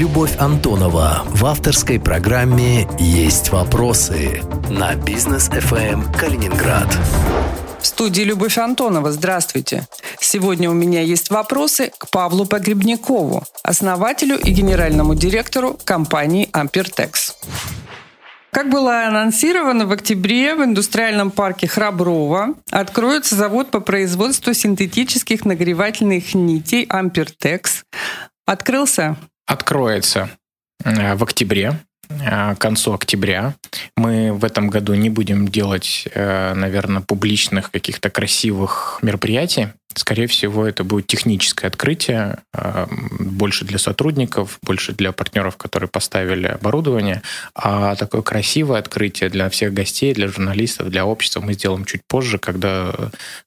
Любовь Антонова в авторской программе «Есть вопросы» на бизнес FM Калининград. В студии Любовь Антонова. Здравствуйте. Сегодня у меня есть вопросы к Павлу Погребникову, основателю и генеральному директору компании Ampertex. Как было анонсировано, в октябре в индустриальном парке Храброво откроется завод по производству синтетических нагревательных нитей Ampertex. Открылся? Откроется э, в октябре, э, к концу октября. Мы в этом году не будем делать, э, наверное, публичных каких-то красивых мероприятий. Скорее всего, это будет техническое открытие, а, больше для сотрудников, больше для партнеров, которые поставили оборудование. А такое красивое открытие для всех гостей, для журналистов, для общества мы сделаем чуть позже, когда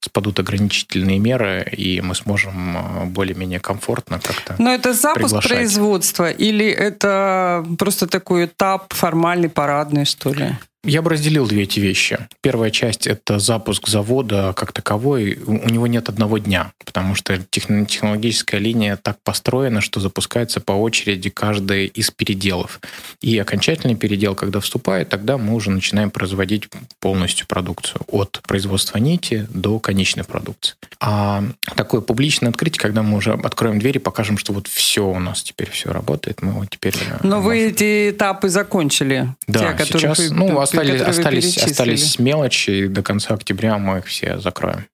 спадут ограничительные меры, и мы сможем а, более-менее комфортно как-то Но это запуск приглашать. производства или это просто такой этап формальный, парадный, что ли? Я бы разделил две эти вещи. Первая часть – это запуск завода как таковой. У него нет одного дня, потому что технологическая линия так построена, что запускается по очереди каждый из переделов. И окончательный передел, когда вступает, тогда мы уже начинаем производить полностью продукцию. От производства нити до конечной продукции. А такое публичное открытие, когда мы уже откроем двери, покажем, что вот все у нас теперь все работает, мы вот теперь... Э, Но вы эти этапы закончили? Да, те, сейчас, ну, остались, остались, остались мелочи, и до конца октября мы их все закроем.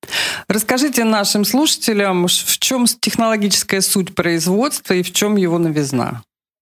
Расскажите нашим слушателям, в чем технологическая суть производства и в чем его новизна?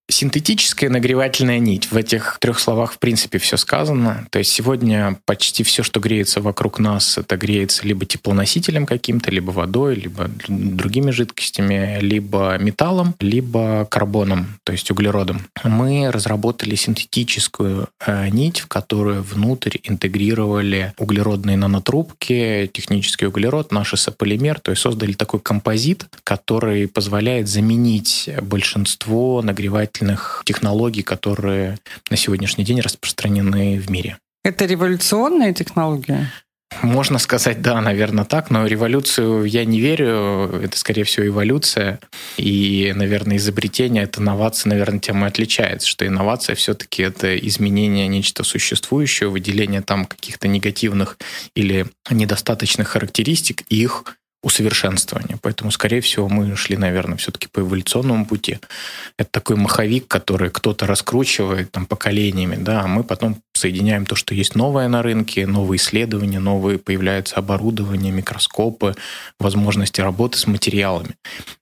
Синтетическая нагревательная нить. В этих трех словах, в принципе, все сказано. То есть сегодня почти все, что греется вокруг нас, это греется либо теплоносителем каким-то, либо водой, либо другими жидкостями, либо металлом, либо карбоном, то есть углеродом. Мы разработали синтетическую э, нить, в которую внутрь интегрировали углеродные нанотрубки, технический углерод, наш сополимер, то есть создали такой композит, который позволяет заменить большинство нагревательных замечательных технологий, которые на сегодняшний день распространены в мире. Это революционная технология? Можно сказать, да, наверное, так, но революцию я не верю, это, скорее всего, эволюция, и, наверное, изобретение от инновации, наверное, тем и отличается, что инновация все-таки это изменение нечто существующего, выделение там каких-то негативных или недостаточных характеристик, и их усовершенствования. Поэтому, скорее всего, мы шли, наверное, все-таки по эволюционному пути. Это такой маховик, который кто-то раскручивает там, поколениями, да, а мы потом соединяем то, что есть новое на рынке, новые исследования, новые появляются оборудование, микроскопы, возможности работы с материалами.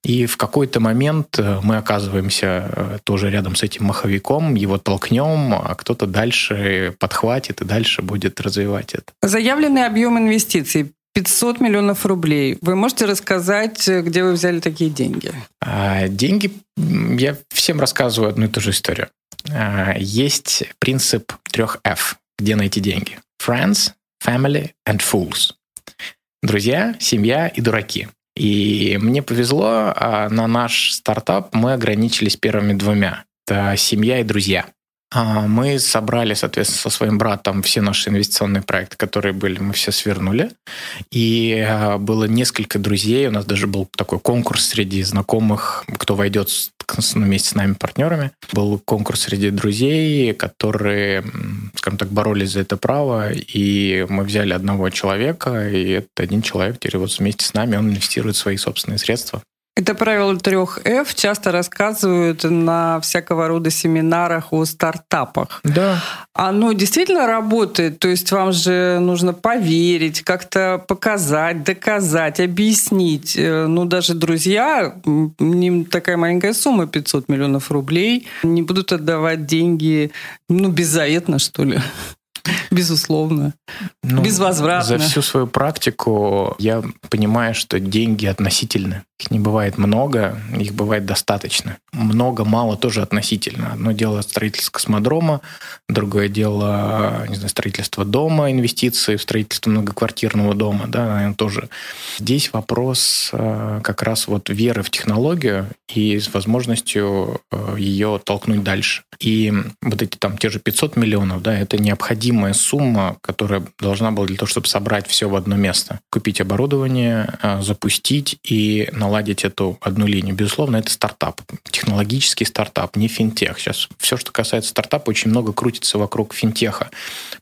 И в какой-то момент э, мы оказываемся э, тоже рядом с этим маховиком, его толкнем, а кто-то дальше подхватит и дальше будет развивать это. Заявленный объем инвестиций 500 миллионов рублей. Вы можете рассказать, где вы взяли такие деньги? А, деньги, я всем рассказываю одну и ту же историю. А, есть принцип трех F, где найти деньги. Friends, family and fools. Друзья, семья и дураки. И мне повезло, а на наш стартап мы ограничились первыми двумя. Это семья и друзья. А, мы собрали, соответственно, со своим братом все наши инвестиционные проекты, которые были, мы все свернули. И а, было несколько друзей, у нас даже был такой конкурс среди знакомых, кто войдет вместе с нами партнерами. Был конкурс среди друзей, которые, скажем так, боролись за это право, и мы взяли одного человека, и этот один человек теперь вот вместе с нами, он инвестирует свои собственные средства это правило трех F часто рассказывают на всякого рода семинарах о стартапах. Да. Оно действительно работает, то есть вам же нужно поверить, как-то показать, доказать, объяснить. Э, ну, даже друзья, не такая маленькая сумма, 500 миллионов рублей, не будут отдавать деньги, ну, беззаветно, что ли. Безусловно. Ну, Безвозвратно. За всю свою практику я понимаю, что деньги относительны. Их не бывает много, их бывает достаточно. Много-мало тоже относительно. Одно дело строительство космодрома, другое дело не знаю, строительство дома, инвестиции в строительство многоквартирного дома. Да, наверное, тоже. Здесь вопрос э, как раз вот веры в технологию и с возможностью э, ее толкнуть дальше. И вот эти там те же 500 миллионов, да, это необходимая сумма, которая должна была для того, чтобы собрать все в одно место. Купить оборудование, э, запустить и наладить эту одну линию. Безусловно, это стартап, технологический стартап, не финтех. Сейчас все, что касается стартапа, очень много крутится вокруг финтеха.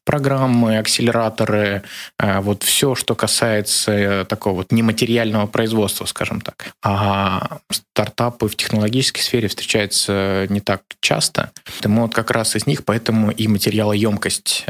Программы, акселераторы, э, вот все, что касается э, такого вот нематериального производства, скажем так. А стартапы в технологической сфере встречаются не так часто. Мы вот как раз из них, поэтому и материалоемкость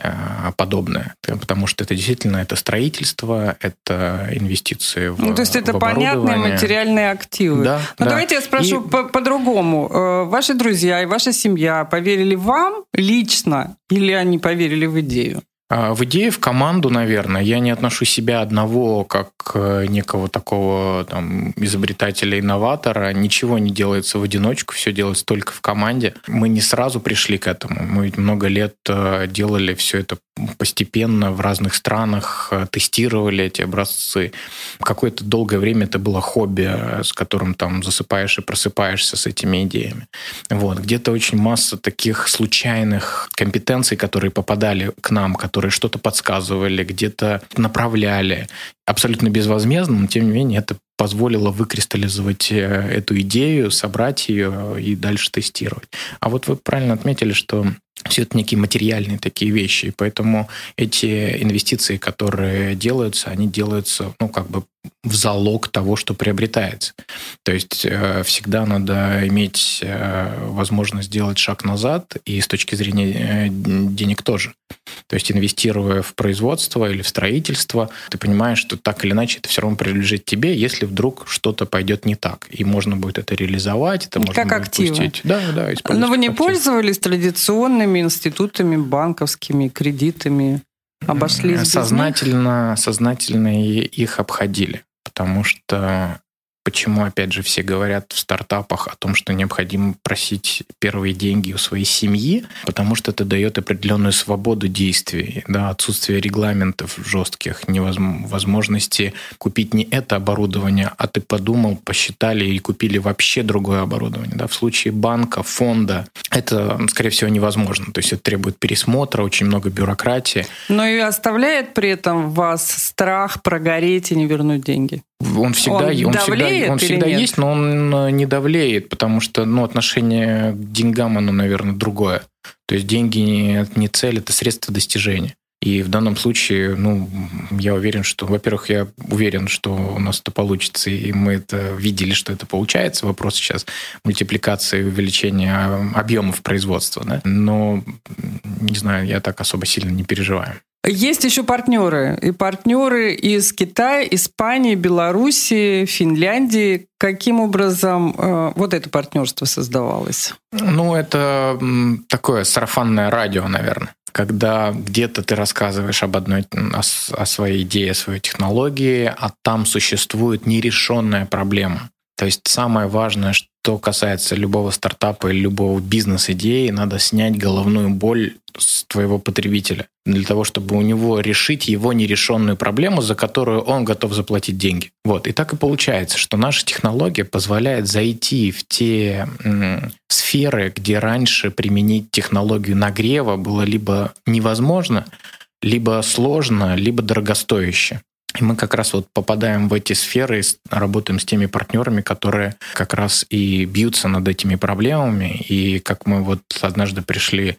подобная. Потому что это действительно это строительство, это инвестиции в Ну, то есть это понятные материальные активы. Да, Но да. давайте я спрошу И- по- по-другому. Э, Ваши друзья и ваша семья поверили вам лично или они поверили в идею? А, В идее, в команду, наверное. Я не отношу себя одного как э, некого такого там, изобретателя-инноватора. Ничего не делается в одиночку, все делается только в команде. Мы не сразу пришли к этому. Мы много лет э, делали все это постепенно в разных странах, э, тестировали эти образцы. Какое-то долгое время это было хобби, э, с которым там засыпаешь и просыпаешься с этими идеями. Вот. Где-то очень масса таких случайных компетенций, которые попадали к нам, которые что-то подсказывали, где-то направляли. Абсолютно безвозмездно, но тем не менее это позволило выкристаллизовать э, эту идею, собрать ее и дальше тестировать. А вот вы правильно отметили, что все это некие материальные такие вещи, и поэтому эти инвестиции, которые делаются, они делаются, ну, как бы в залог того, что приобретается. То есть э, всегда надо иметь э, возможность сделать шаг назад, и с точки зрения э, денег тоже. То есть инвестируя в производство или в строительство, ты понимаешь, что так или иначе это все равно принадлежит тебе, если вдруг что-то пойдет не так. И можно будет это реализовать, это можно Как будет активы. пустить. Да, да, Но вы не актив. пользовались традиционными институтами, банковскими кредитами? Них? сознательно, сознательно их обходили. Потому что почему, опять же, все говорят в стартапах о том, что необходимо просить первые деньги у своей семьи, потому что это дает определенную свободу действий, да, отсутствие регламентов жестких, невозм- возможности купить не это оборудование, а ты подумал, посчитали и купили вообще другое оборудование. Да. В случае банка, фонда это, скорее всего, невозможно. То есть это требует пересмотра, очень много бюрократии. Но и оставляет при этом вас страх прогореть и не вернуть деньги? Он всегда, Он он всегда, он всегда нет? есть, но он э, не давлеет, потому что ну, отношение к деньгам, оно, наверное, другое. То есть деньги не, не цель, это средство достижения. И в данном случае, ну, я уверен, что, во-первых, я уверен, что у нас это получится, и мы это видели, что это получается. Вопрос сейчас мультипликации и увеличения объемов производства, да. Но, не знаю, я так особо сильно не переживаю. Есть еще партнеры. И партнеры из Китая, Испании, Белоруссии, Финляндии. Каким образом э, вот это партнерство создавалось? Ну, это такое сарафанное радио, наверное. Когда где-то ты рассказываешь об одной, о, о своей идее, о своей технологии, а там существует нерешенная проблема. То есть самое важное, что касается любого стартапа или любого бизнес-идеи, надо снять головную боль с твоего потребителя для того, чтобы у него решить его нерешенную проблему, за которую он готов заплатить деньги. Вот. И так и получается, что наша технология позволяет зайти в те м, сферы, где раньше применить технологию нагрева было либо невозможно, либо сложно, либо дорогостояще. И мы как раз вот попадаем в эти сферы, работаем с теми партнерами, которые как раз и бьются над этими проблемами. И как мы вот однажды пришли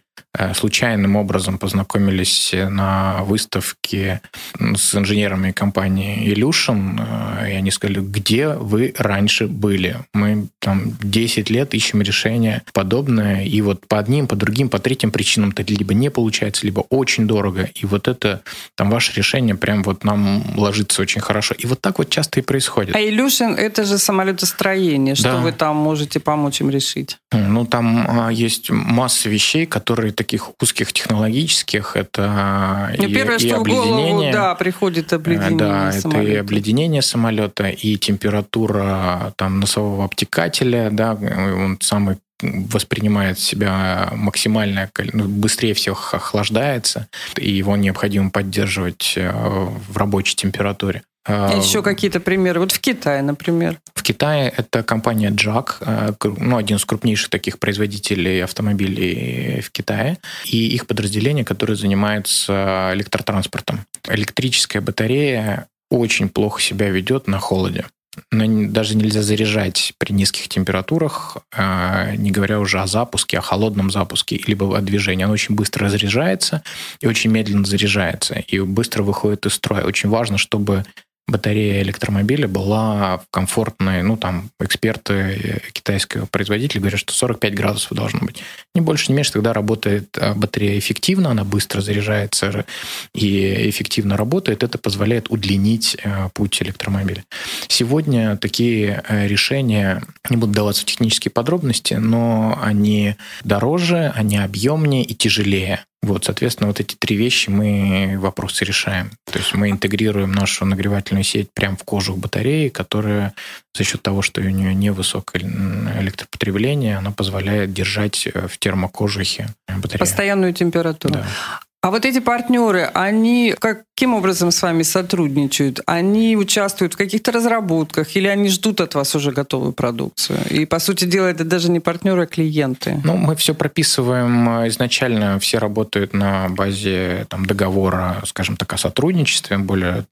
случайным образом познакомились на выставке с инженерами компании Illusion, э, и они сказали, где вы раньше были? Мы там 10 лет ищем решение подобное, и вот по одним, по другим, по третьим причинам это либо не получается, либо очень дорого, и вот это, там ваше решение прям вот нам ложится очень хорошо. И вот так вот часто и происходит. А Илюшин — это же самолетостроение. Что Да. вы там можете помочь им решить? Ну, там а, есть масса вещей, которые таких узких технологических, это Ну, и, Первое, и что в голову, обледенение. да, приходит обледенение Э, Да, это и самолета. обледенение самолета, и температура там носового обтекателя, да, он самый воспринимает себя максимально, ну, быстрее всех охлаждается, и его необходимо поддерживать э, в рабочей температуре. А, Еще какие-то примеры. Вот в Китае, например. В Китае это компания JAC, э, ну, один из крупнейших таких производителей автомобилей в Китае, и их подразделение, которое занимается электротранспортом. Электрическая батарея очень плохо себя ведет на холоде. но даже нельзя заряжать при низких температурах, а, не говоря уже о запуске, о холодном запуске, либо о движении. Оно очень быстро разряжается и очень медленно заряжается, и быстро выходит из строя. Очень важно, чтобы батарея электромобиля была комфортной, ну, там, эксперты э, китайского производителя говорят, что 45 градусов должно быть. Не больше, не меньше, тогда работает э, батарея эффективно, она быстро заряжается и эффективно работает. Это позволяет удлинить э, путь электромобиля. Сегодня такие решения, не буду даваться в технические подробности, но они дороже, они объемнее и тяжелее. Вот, соответственно, вот эти три вещи мы вопросы решаем. То есть мы интегрируем нашу нагревательную сеть прямо в кожух батареи, которая за счет того, что у нее невысокое электропотребление, она позволяет держать в термокожухе батарею. Постоянную температуру. Да. А вот эти партнеры, они каким образом с вами сотрудничают? Они участвуют в каких-то разработках или они ждут от вас уже готовую продукцию? И, по сути дела, это даже не партнеры, а клиенты. Ну, мы все прописываем э, изначально, все работают на базе там, договора, скажем так, о сотрудничестве, более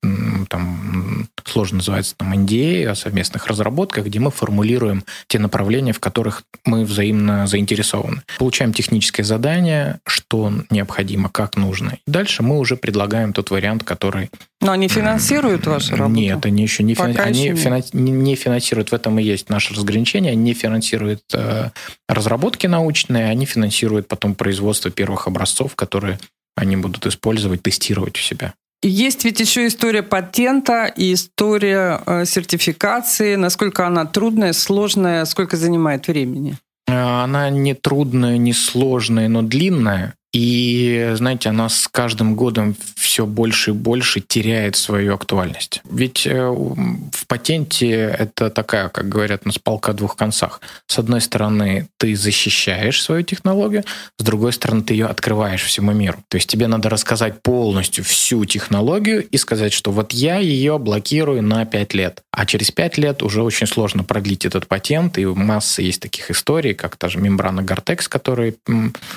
там, сложно называется там NDA, о совместных разработках, где мы формулируем те направления, в которых мы взаимно заинтересованы. Получаем техническое задание, что необходимо, как нужно. И дальше мы уже предлагаем тот вариант, который... Но они финансируют вашу работу? Нет, они еще не, финанс... они нет. Финанс... не финансируют. В этом и есть наше разграничение. Они не финансируют э, разработки научные, они финансируют потом производство первых образцов, которые они будут использовать, тестировать у себя. Есть ведь еще история патента и история э, сертификации. Насколько она трудная, сложная, сколько занимает времени? Э, она не трудная, не сложная, но длинная. И, знаете, она с каждым годом все больше и больше теряет свою актуальность. Ведь э, в патенте это такая, как говорят, на полка двух концах. С одной стороны, ты защищаешь свою технологию, с другой стороны, ты ее открываешь всему миру. То есть тебе надо рассказать полностью всю технологию и сказать, что вот я ее блокирую на 5 лет. А через 5 лет уже очень сложно продлить этот патент, и масса есть таких историй, как та же мембрана Gore-Tex, которые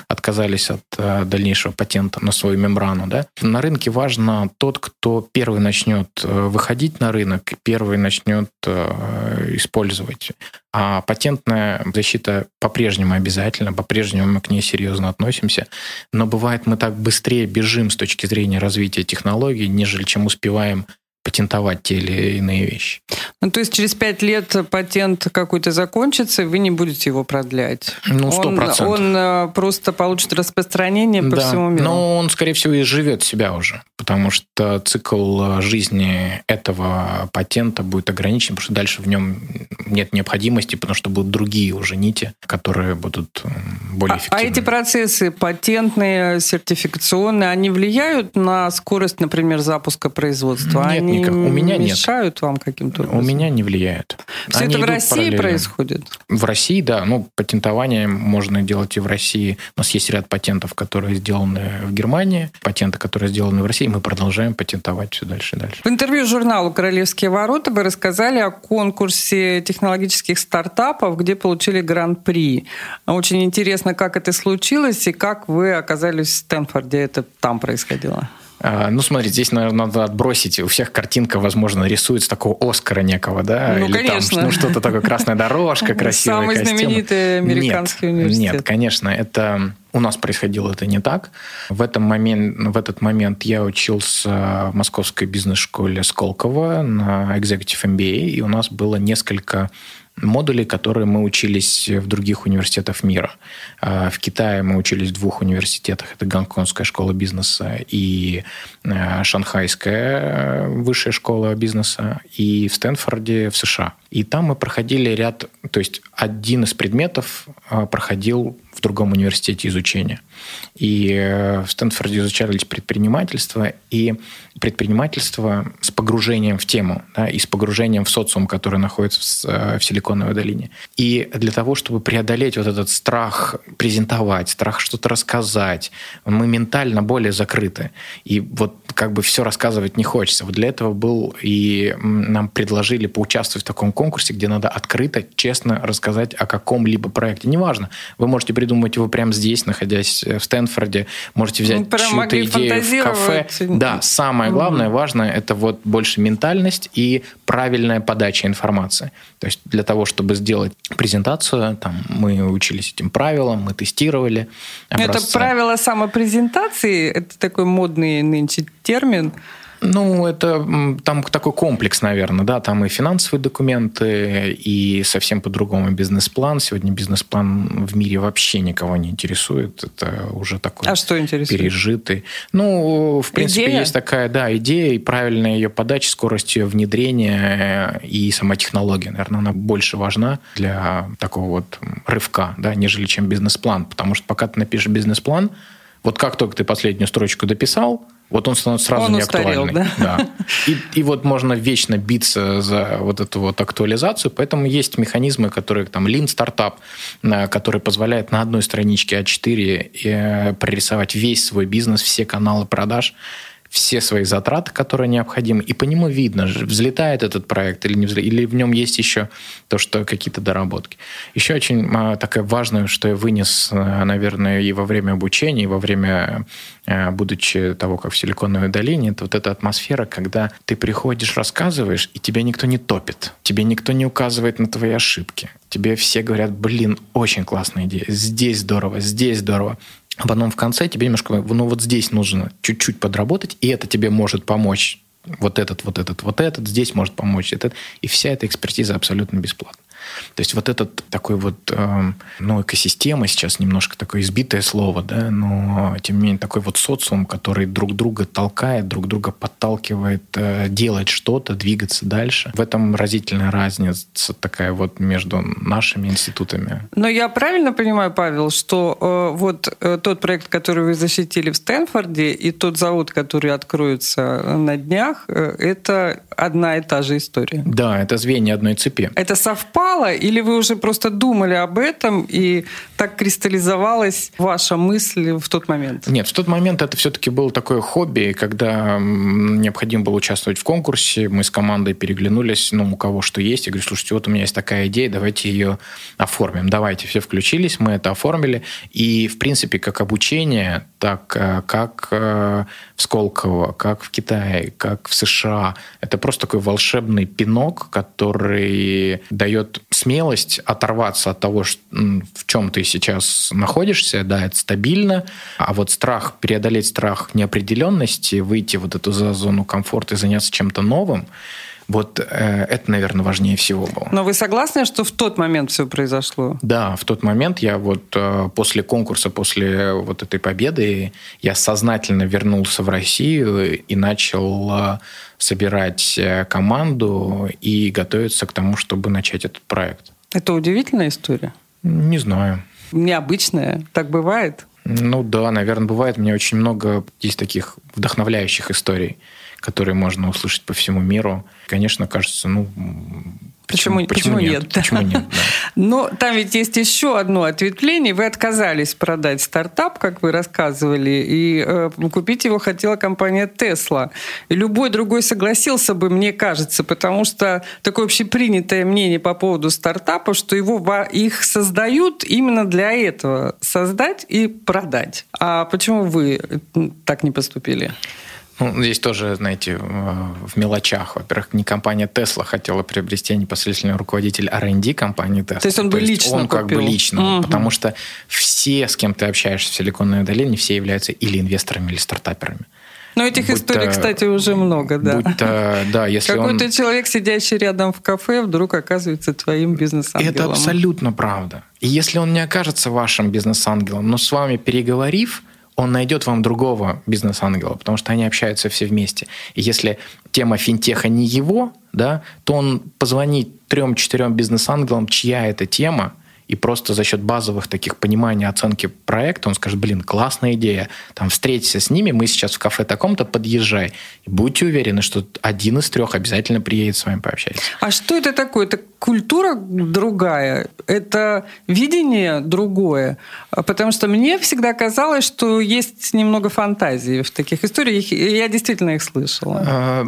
отказались от Э, дальнейшего патента на свою мембрану. Да? На рынке важно тот, кто первый начнет э, выходить на рынок, первый начнет э, использовать. А патентная защита по-прежнему обязательно, по-прежнему мы к ней серьезно относимся. Но бывает, мы так быстрее бежим с точки зрения развития технологий, нежели чем успеваем патентовать те или иные вещи. Ну, то есть через пять лет патент какой-то закончится, и вы не будете его продлять? Ну, сто процентов. Он, он э, просто получит распространение по да, всему миру? но он, скорее всего, и живет себя уже, потому что цикл жизни этого патента будет ограничен, потому что дальше в нем нет необходимости, потому что будут другие уже нити, которые будут более эффективны. А, а эти процессы патентные, сертификационные, они влияют на скорость, например, запуска производства? Нет, они никак. У меня нет. мешают вам каким-то образом? У меня не влияет. Все Они это в России параллельно. происходит? В России, да. Ну, патентование можно делать и в России. У нас есть ряд патентов, которые сделаны в Германии, патенты, которые сделаны в России. Мы продолжаем патентовать все дальше и дальше. В интервью журналу «Королевские ворота» вы рассказали о конкурсе технологических стартапов, где получили гран-при. Очень интересно, как это случилось и как вы оказались в Стэнфорде. Это там происходило? А, ну, смотрите, здесь, наверное, надо отбросить. У всех картинка, возможно, рисуется такого Оскара некого, да? Ну, Или конечно. там ну, что-то такое, красная дорожка, красивый Самый костюм. знаменитый американский нет, университет. Нет, конечно, это... У нас происходило это не так. В, этом момент, в этот момент я учился в московской бизнес-школе Сколково на Executive MBA, и у нас было несколько модулей, которые мы учились в других университетах мира. А, в Китае мы учились в двух университетах. Это Гонконгская школа бизнеса и а, Шанхайская высшая школа бизнеса. И в Стэнфорде в США. И там мы проходили ряд... То есть один из предметов а, проходил в другом университете изучения. И э, в Стэнфорде изучались предпринимательство, и предпринимательство с погружением в тему, да, и с погружением в социум, который находится в, э, в Силиконовой долине. И для того, чтобы преодолеть вот этот страх презентовать, страх что-то рассказать, мы ментально более закрыты. И вот как бы все рассказывать не хочется. Вот для этого был и нам предложили поучаствовать в таком конкурсе, где надо открыто, честно рассказать о каком-либо проекте. Неважно, вы можете придумать его прямо здесь, находясь в Стэнфорде, можете взять ну, чью-то идею в кафе. Да, самое главное, важное, это вот больше ментальность и правильная подача информации. То есть для того, чтобы сделать презентацию, там, мы учились этим правилам, мы тестировали. Образцы. Это правило самопрезентации, это такой модный нынче термин. Ну, это там такой комплекс, наверное, да, там и финансовые документы, и совсем по-другому бизнес-план. Сегодня бизнес-план в мире вообще никого не интересует, это уже такой а что интересует? пережитый. Ну, в принципе, идея? есть такая, да, идея, и правильная ее подача, скорость ее внедрения и сама технология, наверное, она больше важна для такого вот рывка, да, нежели чем бизнес-план, потому что пока ты напишешь бизнес-план, вот как только ты последнюю строчку дописал, вот он становится сразу он неактуальный. да? Да. И, и вот можно вечно биться за вот эту вот актуализацию, поэтому есть механизмы, которые там Lean Startup, э, который позволяет на одной страничке А4 э, прорисовать весь свой бизнес, все каналы продаж, все свои затраты, которые необходимы, и по нему видно, взлетает этот проект или не взлетает, или в нем есть еще то, что какие-то доработки. Еще очень а, такая важная, что я вынес, э, наверное, и во время обучения, и во время, э, будучи того, как в Силиконовой долине, это вот эта атмосфера, когда ты приходишь, рассказываешь, и тебя никто не топит, тебе никто не указывает на твои ошибки. Тебе все говорят, блин, очень классная идея, здесь здорово, здесь здорово. А потом в конце тебе немножко, ну вот здесь нужно чуть-чуть подработать, и это тебе может помочь. Вот этот, вот этот, вот этот, здесь может помочь этот. И вся эта экспертиза абсолютно бесплатна. То есть вот этот такой вот, э, ну, экосистема сейчас немножко такое избитое слово, да, но тем не менее такой вот социум, который друг друга толкает, друг друга подталкивает э, делать что-то, двигаться дальше. В этом разительная разница такая вот между нашими институтами. Но я правильно понимаю, Павел, что э, вот э, тот проект, который вы защитили в Стэнфорде, и тот завод, который откроется на днях, э, это одна и та же история. Да, это звенья одной цепи. Это совпало, или вы уже просто думали об этом, и так кристаллизовалась ваша мысль в тот момент? Нет, в тот момент это все-таки было такое хобби, когда необходимо было участвовать в конкурсе, мы с командой переглянулись, ну, у кого что есть, я говорю, слушайте, вот у меня есть такая идея, давайте ее оформим. Давайте, все включились, мы это оформили, и, в принципе, как обучение, так э, как э, в Сколково, как в Китае, как в США, это просто такой волшебный пинок, который дает смелость оторваться от того, в чем ты сейчас находишься, да, это стабильно, а вот страх, преодолеть страх неопределенности, выйти вот эту за зону комфорта и заняться чем-то новым, вот э, это, наверное, важнее всего было. Но вы согласны, что в тот момент все произошло? Да, в тот момент я вот э, после конкурса, после вот этой победы, я сознательно вернулся в Россию и начал э, собирать э, команду и готовиться к тому, чтобы начать этот проект. Это удивительная история? Не знаю. Необычная? Так бывает? Ну да, наверное, бывает. У меня очень много есть таких вдохновляющих историй которые можно услышать по всему миру. Конечно, кажется, ну, Почему, почему, почему нет? нет? Почему нет? Да. Но там ведь есть еще одно ответвление. Вы отказались продать стартап, как вы рассказывали, и э, купить его хотела компания Tesla. И любой другой согласился бы, мне кажется, потому что такое общепринятое мнение по поводу стартапа, что его, их создают именно для этого. Создать и продать. А почему вы так не поступили? Ну, здесь тоже, знаете, в мелочах. Во-первых, не компания Tesla хотела приобрести а непосредственный руководитель R&D компании Tesla. То есть он бы То лично Он купил. как бы лично. Угу. Потому что все, с кем ты общаешься в Силиконовой долине, все являются или инвесторами, или стартаперами. Но этих будь историй, кстати, уже много, да. Будь-то, да, если Какой-то он... человек, сидящий рядом в кафе, вдруг оказывается твоим бизнес-ангелом. Это абсолютно правда. И если он не окажется вашим бизнес-ангелом, но с вами переговорив, он найдет вам другого бизнес-ангела, потому что они общаются все вместе. И если тема финтеха не его, да, то он позвонит трем-четырем бизнес-ангелам, чья это тема, и просто за счет базовых таких понимания оценки проекта он скажет, блин, классная идея, там встретиться с ними, мы сейчас в кафе таком-то, подъезжай. И будьте уверены, что один из трех обязательно приедет с вами пообщаться. А что это такое? Это культура другая, это видение другое. Потому что мне всегда казалось, что есть немного фантазии в таких историях, и я действительно их слышала. А,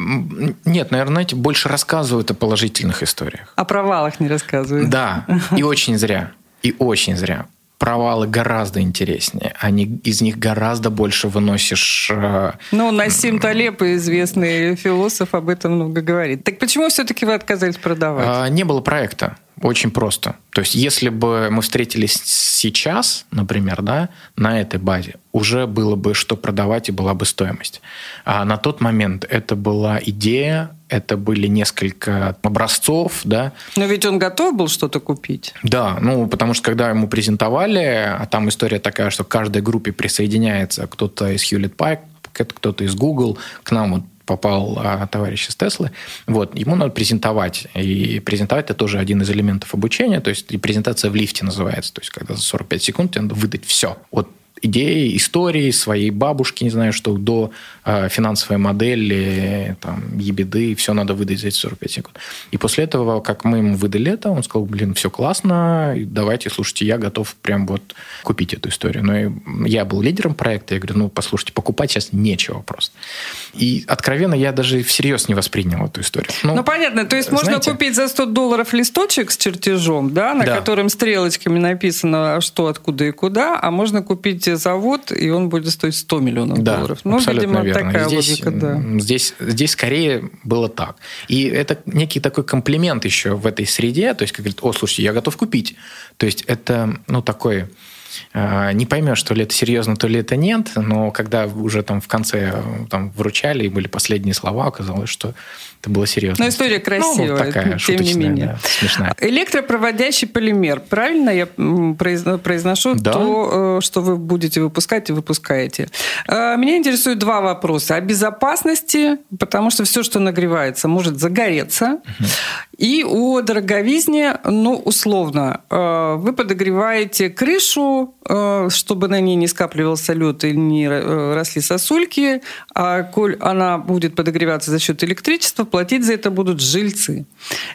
нет, наверное, знаете, больше рассказывают о положительных историях. О провалах не рассказывают. Да, и очень зря. И очень зря провалы гораздо интереснее. Они, из них гораздо больше выносишь... Э, ну, Насим Талеб, известный философ, об этом много говорит. Так почему все-таки вы отказались продавать? А, не было проекта. Очень просто. То есть, если бы мы встретились сейчас, например, да, на этой базе, уже было бы что продавать и была бы стоимость. А на тот момент это была идея, это были несколько образцов, да. Но ведь он готов был что-то купить. Да, ну, потому что когда ему презентовали, а там история такая, что к каждой группе присоединяется кто-то из Hewlett Packard, кто-то из Google, к нам вот попал а, товарищ из Теслы, вот, ему надо презентовать. И презентовать это тоже один из элементов обучения, то есть и презентация в лифте называется, то есть когда за 45 секунд тебе надо выдать все. Вот идеи, истории своей бабушки, не знаю, что до э, финансовой модели, там, ебеды, все надо выдать за эти 45 секунд. И после этого, как мы ему выдали это, он сказал, блин, все классно, давайте, слушайте, я готов прям вот купить эту историю. Но я был лидером проекта, я говорю, ну, послушайте, покупать сейчас нечего просто. И откровенно я даже всерьез не воспринял эту историю. Ну, ну понятно, то есть знаете, можно купить за 100 долларов листочек с чертежом, да, на да. котором стрелочками написано, что, откуда и куда, а можно купить завод, и он будет стоить 100 миллионов да, долларов. Ну, абсолютно видимо, верно. Такая здесь, логика, да. Здесь, здесь скорее было так. И это некий такой комплимент еще в этой среде, то есть, как говорит, о, слушайте, я готов купить. То есть, это, ну, такой а, не поймешь, то ли это серьезно, то ли это нет, но когда уже там в конце там, вручали и были последние слова, оказалось, что это было серьезно. Но история красивая, ну, такая, тем не менее. Да, смешная. Электропроводящий полимер. Правильно я произношу да. то, э, что вы будете выпускать и выпускаете. Э, меня интересуют два вопроса. О безопасности, потому что все, что нагревается, может загореться. Угу. И о дороговизне, ну, условно, э, вы подогреваете крышу, чтобы на ней не скапливался лед и не росли сосульки, а коль она будет подогреваться за счет электричества, платить за это будут жильцы.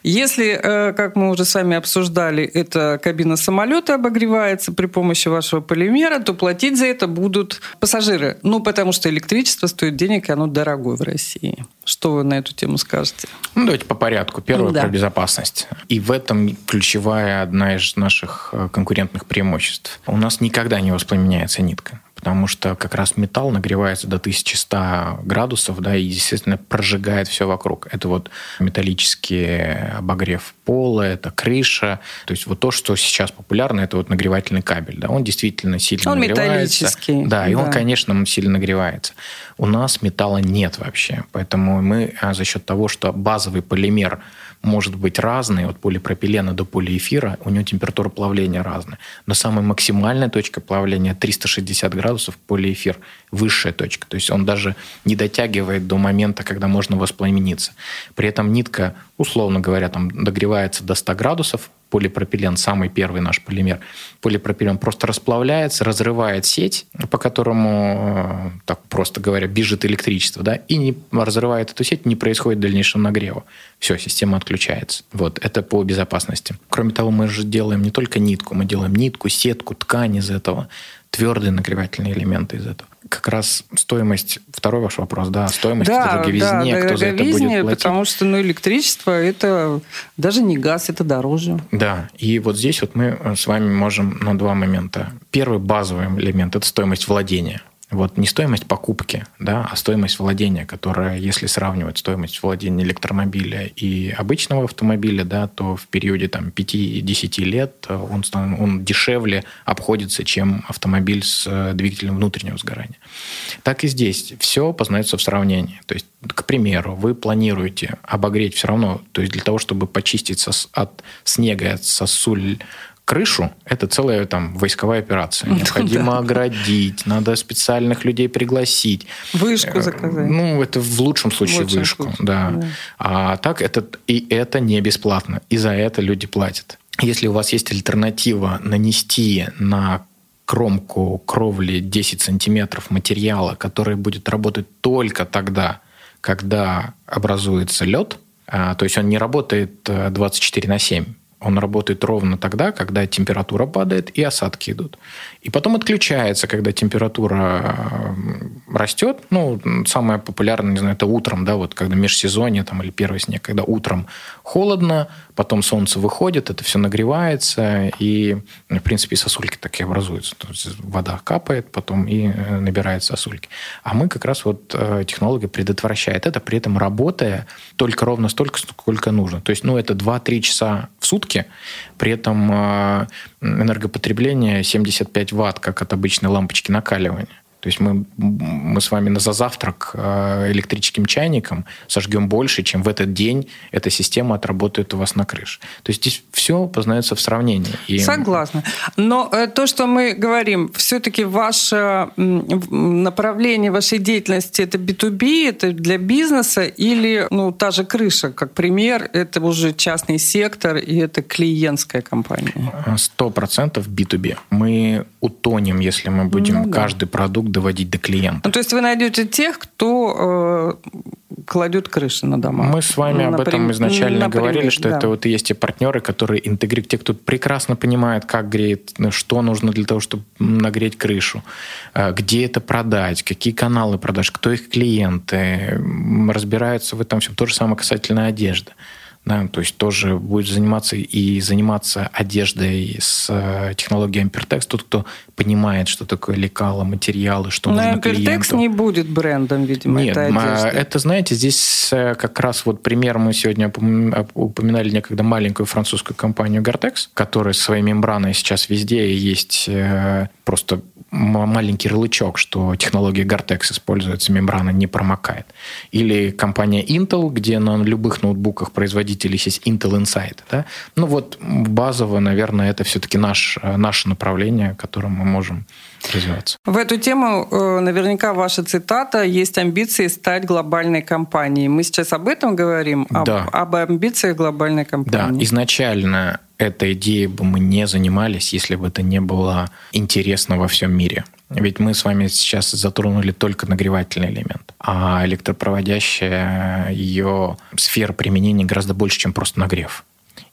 Если, э, как мы уже с вами обсуждали, эта кабина самолета обогревается при помощи вашего полимера, то платить за это будут пассажиры. Ну, потому что электричество стоит денег, и оно дорогое в России. Что вы на эту тему скажете? Ну, давайте по порядку. Первое да. Безопасность. И в этом ключевая одна из наших э, конкурентных преимуществ. У нас никогда не воспламеняется нитка потому что как раз металл нагревается до 1100 градусов, да, и, естественно, прожигает все вокруг. Это вот металлический обогрев пола, это крыша. То есть вот то, что сейчас популярно, это вот нагревательный кабель, да, он действительно сильно он нагревается. металлический. Да, и да. он, конечно, сильно нагревается. У нас металла нет вообще, поэтому мы а, за счет того, что базовый полимер – может быть разный, от полипропилена до полиэфира, у него температура плавления разная. Но самая максимальная точка плавления 360 градусов полиэфир, высшая точка. То есть он даже не дотягивает до момента, когда можно воспламениться. При этом нитка, условно говоря, там догревается до 100 градусов, полипропилен, самый первый наш полимер, полипропилен просто расплавляется, разрывает сеть, по которому, э, так просто говоря, бежит электричество, да, и не разрывает эту сеть, не происходит дальнейшего нагрева. Все, система отключается. Вот, это по безопасности. Кроме того, мы же делаем не только нитку, мы делаем нитку, сетку, ткань из этого, твердые нагревательные элементы из этого как раз стоимость, второй ваш вопрос, да, стоимость да, дороговизне, да, кто за это будет платить. потому что ну, электричество это даже не газ, это дороже. Да, и вот здесь вот мы с вами можем на два момента. Первый базовый элемент – это стоимость владения. Вот не стоимость покупки, да, а стоимость владения, которая, если сравнивать стоимость владения электромобиля и обычного автомобиля, да, то в периоде там, 5-10 лет он, он дешевле обходится, чем автомобиль с э, двигателем внутреннего сгорания. Так и здесь. Все познается в сравнении. То есть, к примеру, вы планируете обогреть все равно, то есть для того, чтобы почистить сос, от снега, от сосуль крышу – это целая там войсковая операция. Необходимо оградить, надо специальных людей пригласить. Вышку э, заказать. Ну, это в лучшем случае в лучшем вышку, случае, да. да. А так это и это не бесплатно, и за это люди платят. Если у вас есть альтернатива нанести на кромку кровли 10 сантиметров материала, который будет работать только тогда, когда образуется лед – То есть он не работает 24 на 7 он работает ровно тогда, когда температура падает и осадки идут. И потом отключается, когда температура э, растет. Ну, самое популярное, не знаю, это утром, да, вот когда межсезонье там, или первый снег, когда утром холодно, потом солнце выходит, это все нагревается, и, в принципе, сосульки такие образуются. То есть вода капает, потом и э, набирает сосульки. А мы как раз вот э, технология предотвращает это, при этом работая только ровно столько, сколько нужно. То есть, ну, это 2-3 часа в сутки, при этом энергопотребление 75 ватт, как от обычной лампочки накаливания. То есть мы, мы с вами за завтрак э, электрическим чайником сожгем больше, чем в этот день эта система отработает у вас на крыше. То есть здесь все познается в сравнении. И... Согласна. Но э, то, что мы говорим, все-таки ваше направление вашей деятельности это B2B, это для бизнеса или ну, та же крыша, как пример, это уже частный сектор и это клиентская компания? Сто процентов B2B. Мы утонем, если мы будем ну, да. каждый продукт доводить до клиента. Ну, то есть вы найдете тех, кто э, кладет крыши на дома. Мы с вами об этом изначально например, говорили, что да. это вот и есть те партнеры, которые интегрируют, те, кто прекрасно понимает, как греет, ну, что нужно для того, чтобы нагреть крышу, э, где это продать, какие каналы продаж, кто их клиенты, разбираются в этом всем. То же самое касательно одежды да, то есть тоже будет заниматься и заниматься одеждой с э, технологией Ampertex, тот, кто понимает, что такое лекало, материалы, что Но нужно Ampertex клиенту. не будет брендом, видимо, Нет, этой одежды. это, знаете, здесь э, как раз вот пример, мы сегодня упоминали некогда маленькую французскую компанию Gore-Tex, которая своей мембраной сейчас везде есть э, просто маленький ярлычок, что технология Gore-Tex используется, мембрана не промокает. Или компания Intel, где на любых ноутбуках производителей есть Intel Inside. Да? Ну вот базово, наверное, это все-таки наш, наше направление, которым мы можем развиваться. В эту тему э, наверняка ваша цитата «Есть амбиции стать глобальной компанией». Мы сейчас об этом говорим? Да. Об, об амбициях глобальной компании? Да, изначально этой идеей бы мы не занимались, если бы это не было интересно во всем мире. Ведь мы с вами сейчас затронули только нагревательный элемент, а электропроводящая ее сфера применения гораздо больше, чем просто нагрев.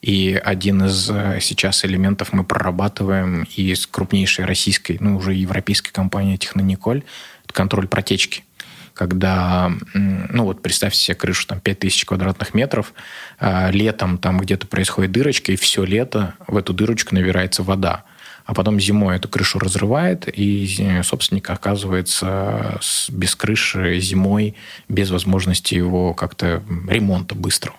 И один из э, сейчас элементов мы прорабатываем и с крупнейшей российской, ну уже европейской компанией Технониколь, это контроль протечки когда, ну вот представьте себе крышу там 5000 квадратных метров, а, летом там где-то происходит дырочка, и все лето в эту дырочку набирается вода. А потом зимой эту крышу разрывает, и собственник оказывается без крыши зимой, без возможности его как-то ремонта быстрого.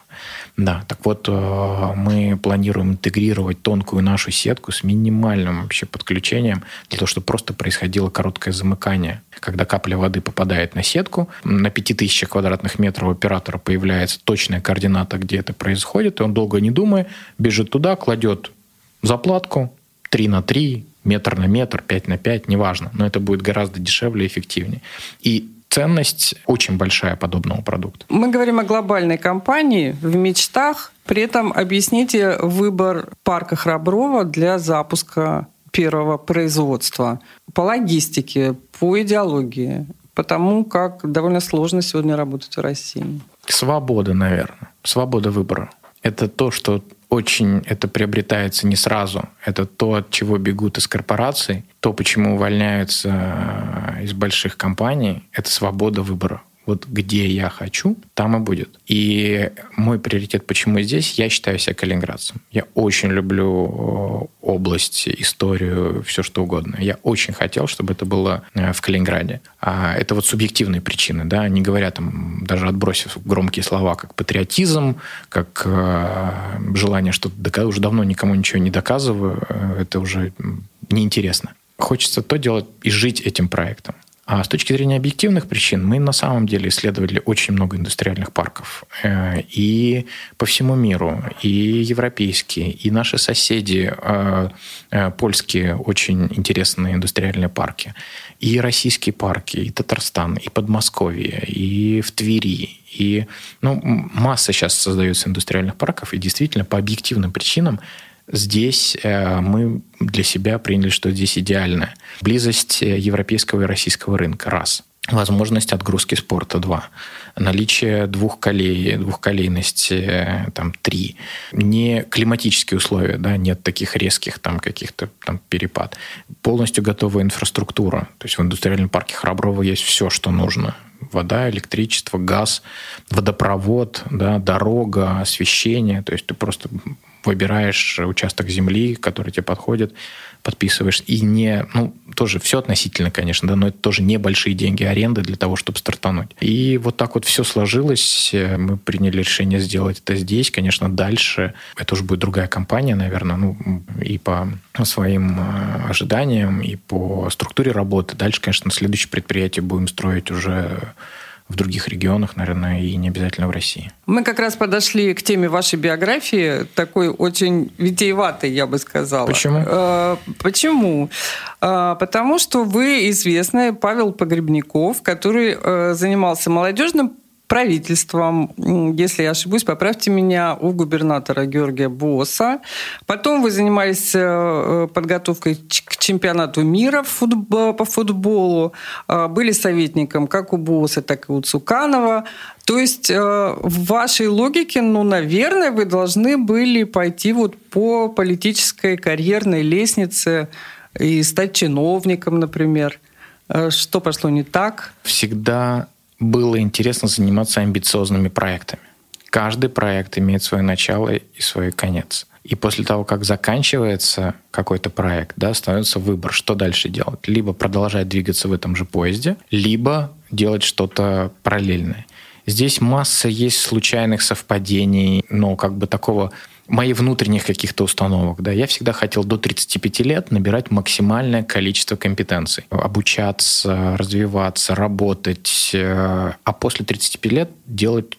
Да, так вот, э, мы планируем интегрировать тонкую нашу сетку с минимальным вообще подключением для того, чтобы просто происходило короткое замыкание. Когда капля воды попадает на сетку, на 5000 квадратных метров оператора появляется точная координата, где это происходит, и он долго не думая бежит туда, кладет заплатку 3 на 3, метр на метр, 5 на 5, неважно, но это будет гораздо дешевле и эффективнее. И ценность очень большая подобного продукта. Мы говорим о глобальной компании в мечтах. При этом объясните выбор парка Храброва для запуска первого производства по логистике, по идеологии, потому как довольно сложно сегодня работать в России. Свобода, наверное. Свобода выбора. Это то, что очень это приобретается не сразу. Это то, от чего бегут из корпораций, то, почему увольняются из больших компаний, это свобода выбора вот где я хочу, там и будет. И мой приоритет, почему здесь, я считаю себя калининградцем. Я очень люблю э, область, историю, все что угодно. Я очень хотел, чтобы это было э, в Калининграде. А это вот субъективные причины, да, не говоря там, даже отбросив громкие слова, как патриотизм, как э, желание что-то доказать. Уже давно никому ничего не доказываю, э, это уже неинтересно. Хочется то делать и жить этим проектом. А с точки зрения объективных причин, мы на самом деле исследовали очень много индустриальных парков. Э, и по всему миру, и европейские, и наши соседи, э, э, польские, очень интересные индустриальные парки, и российские парки, и Татарстан, и Подмосковье, и в Твери, и ну, масса сейчас создается индустриальных парков, и действительно по объективным причинам Здесь э, мы для себя приняли, что здесь идеальная близость э, европейского и российского рынка. Раз. возможность отгрузки спорта. Два, наличие двух колей, двухколейности там три, не климатические условия, да, нет таких резких там каких-то там перепад, полностью готовая инфраструктура, то есть в индустриальном парке Храброво есть все, что нужно, вода, электричество, газ, водопровод, да, дорога, освещение, то есть ты просто выбираешь участок земли, который тебе подходит, подписываешь, и не, ну, тоже все относительно, конечно, да, но это тоже небольшие деньги аренды для того, чтобы стартануть. И вот так вот все сложилось, мы приняли решение сделать это здесь, конечно, дальше это уже будет другая компания, наверное, ну, и по своим э, ожиданиям, и по структуре работы. Дальше, конечно, следующее предприятие будем строить уже в других регионах, наверное, и не обязательно в России. Мы как раз подошли к теме вашей биографии, такой очень витиеватой, я бы сказала. Почему? Э, почему? Э, потому что вы известный Павел Погребников, который э, занимался молодежным правительством, если я ошибусь, поправьте меня, у губернатора Георгия Босса. Потом вы занимались э, подготовкой к чемпионату мира по футболу, э, были советником как у Босса, так и у Цуканова. То есть э, в вашей логике, ну, наверное, вы должны были пойти вот по политической карьерной лестнице и стать чиновником, например. Что пошло не так? Всегда было интересно заниматься амбициозными проектами. Каждый проект имеет свое начало и свой конец. И после того, как заканчивается какой-то проект, да, становится выбор, что дальше делать. Либо продолжать двигаться в этом же поезде, либо делать что-то параллельное. Здесь масса есть случайных совпадений, но как бы такого моих внутренних каких-то установок. Да. Я всегда хотел до 35 лет набирать максимальное количество компетенций. Обучаться, развиваться, работать. Э, а после 35 лет делать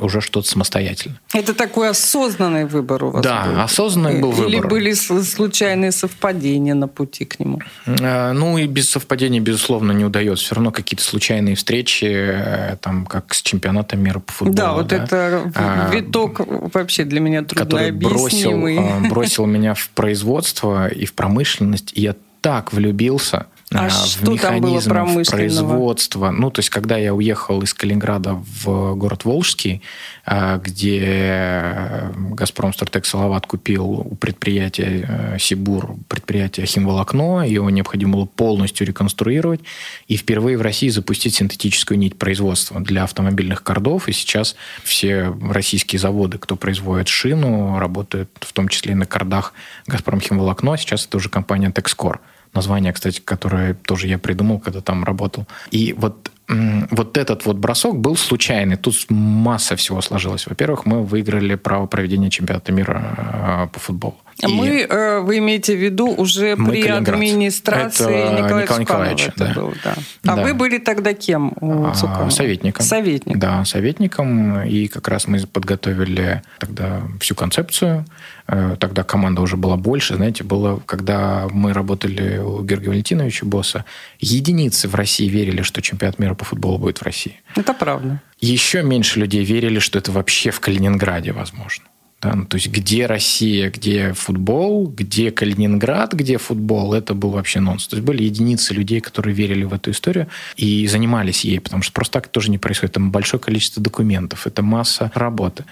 уже что-то самостоятельно. Это такой осознанный выбор у вас Да, был? осознанный был Или выбор. были случайные совпадения на пути к нему? Э, ну и без совпадений, безусловно, не удается. Все равно какие-то случайные встречи, э, там, как с чемпионатом мира по футболу. Да, вот да? это а, виток вообще для меня трудно который бросил, э, бросил меня в производство и в промышленность, и я так влюбился а в что механизм там было производства. Ну, то есть, когда я уехал из Калининграда в город Волжский, а, где «Газпром Стартек Салават» купил у предприятия э, «Сибур» предприятие «Химволокно», его необходимо было полностью реконструировать и впервые в России запустить синтетическую нить производства для автомобильных кордов. И сейчас все российские заводы, кто производит шину, работают в том числе и на кордах «Газпром Химволокно». Сейчас это уже компания «Текскор» название, кстати, которое тоже я придумал, когда там работал. И вот вот этот вот бросок был случайный. Тут масса всего сложилось. Во-первых, мы выиграли право проведения чемпионата мира э, по футболу. И мы, э, вы имеете в виду уже при Калининград. администрации это Николая Николай Николаевича, да. Был, да. А да. вы были тогда кем у а, Цуканова? Советником. Советником. Да, советником. И как раз мы подготовили тогда всю концепцию. Э, тогда команда уже была больше. Знаете, было, когда мы работали у Георгия Валентиновича Босса, единицы в России верили, что чемпионат мира по футболу будет в России. Это правда. Еще меньше людей верили, что это вообще в Калининграде возможно. Да? Ну, то есть где Россия, где футбол, где Калининград, где футбол, это был вообще нонс. То есть были единицы людей, которые верили в эту историю и занимались ей, потому что просто так тоже не происходит. Там большое количество документов, это масса работы.